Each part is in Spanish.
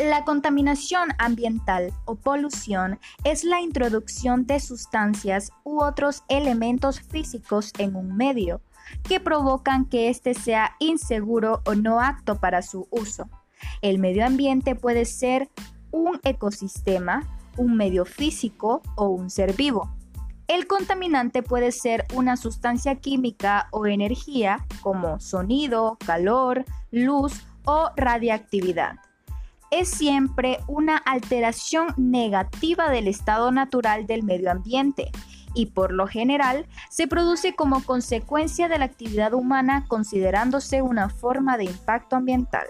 La contaminación ambiental o polución es la introducción de sustancias u otros elementos físicos en un medio que provocan que éste sea inseguro o no apto para su uso. El medio ambiente puede ser un ecosistema, un medio físico o un ser vivo. El contaminante puede ser una sustancia química o energía como sonido, calor, luz o radiactividad es siempre una alteración negativa del estado natural del medio ambiente y por lo general se produce como consecuencia de la actividad humana considerándose una forma de impacto ambiental.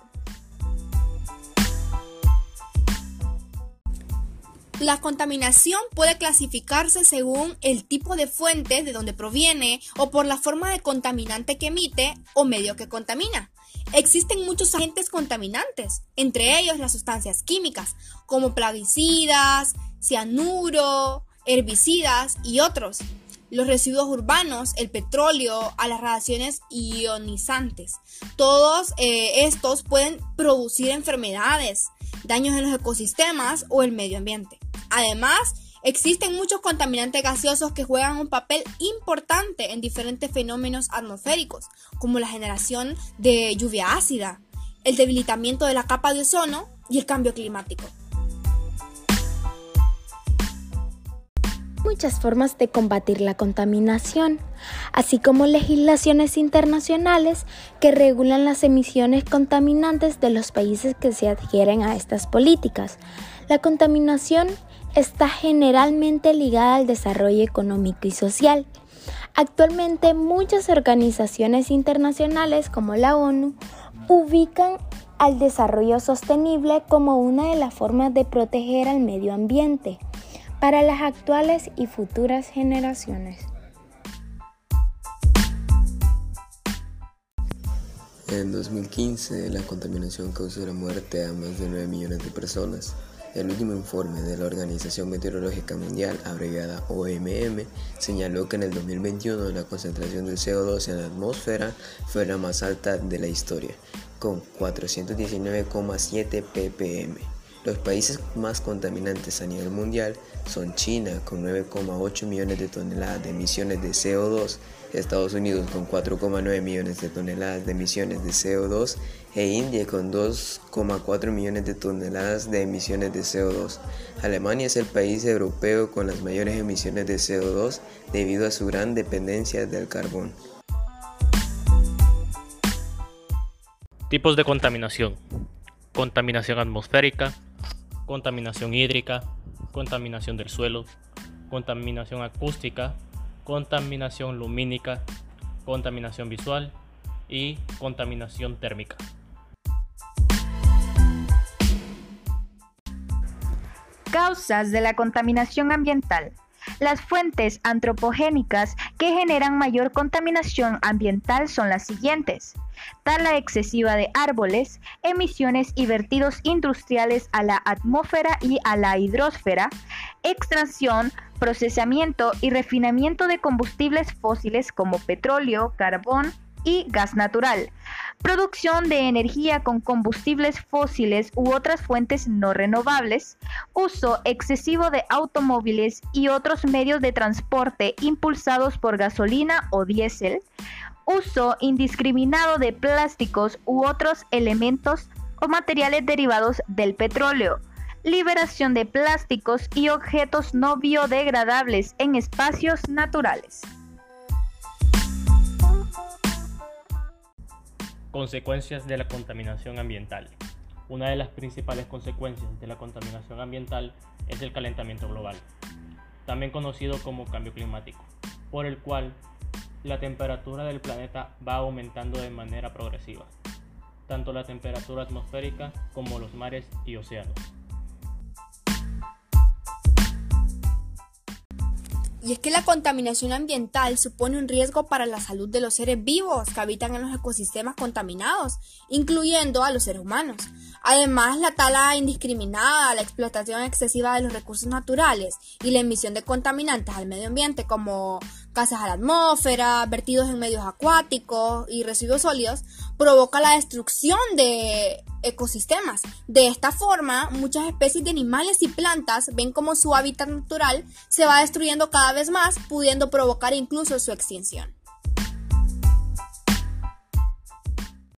La contaminación puede clasificarse según el tipo de fuente de donde proviene o por la forma de contaminante que emite o medio que contamina. Existen muchos agentes contaminantes, entre ellos las sustancias químicas, como plaguicidas, cianuro, herbicidas y otros. Los residuos urbanos, el petróleo, a las radiaciones ionizantes. Todos eh, estos pueden producir enfermedades, daños en los ecosistemas o el medio ambiente. Además, existen muchos contaminantes gaseosos que juegan un papel importante en diferentes fenómenos atmosféricos, como la generación de lluvia ácida, el debilitamiento de la capa de ozono y el cambio climático. muchas formas de combatir la contaminación, así como legislaciones internacionales que regulan las emisiones contaminantes de los países que se adhieren a estas políticas. La contaminación está generalmente ligada al desarrollo económico y social. Actualmente muchas organizaciones internacionales como la ONU ubican al desarrollo sostenible como una de las formas de proteger al medio ambiente para las actuales y futuras generaciones. En 2015, la contaminación causó la muerte a más de 9 millones de personas. El último informe de la Organización Meteorológica Mundial, abreviada OMM, señaló que en el 2021 la concentración del CO2 en la atmósfera fue la más alta de la historia, con 419,7 ppm. Los países más contaminantes a nivel mundial son China con 9,8 millones de toneladas de emisiones de CO2, Estados Unidos con 4,9 millones de toneladas de emisiones de CO2 e India con 2,4 millones de toneladas de emisiones de CO2. Alemania es el país europeo con las mayores emisiones de CO2 debido a su gran dependencia del carbón. Tipos de contaminación. Contaminación atmosférica, contaminación hídrica, contaminación del suelo, contaminación acústica, contaminación lumínica, contaminación visual y contaminación térmica. Causas de la contaminación ambiental. Las fuentes antropogénicas que generan mayor contaminación ambiental son las siguientes. Tala excesiva de árboles, emisiones y vertidos industriales a la atmósfera y a la hidrosfera, extracción, procesamiento y refinamiento de combustibles fósiles como petróleo, carbón y gas natural, producción de energía con combustibles fósiles u otras fuentes no renovables, uso excesivo de automóviles y otros medios de transporte impulsados por gasolina o diésel, uso indiscriminado de plásticos u otros elementos o materiales derivados del petróleo, liberación de plásticos y objetos no biodegradables en espacios naturales. Consecuencias de la contaminación ambiental. Una de las principales consecuencias de la contaminación ambiental es el calentamiento global, también conocido como cambio climático, por el cual la temperatura del planeta va aumentando de manera progresiva, tanto la temperatura atmosférica como los mares y océanos. Y es que la contaminación ambiental supone un riesgo para la salud de los seres vivos que habitan en los ecosistemas contaminados, incluyendo a los seres humanos. Además, la tala indiscriminada, la explotación excesiva de los recursos naturales y la emisión de contaminantes al medio ambiente como gases a la atmósfera, vertidos en medios acuáticos y residuos sólidos provoca la destrucción de ecosistemas. De esta forma, muchas especies de animales y plantas ven como su hábitat natural se va destruyendo cada vez más, pudiendo provocar incluso su extinción.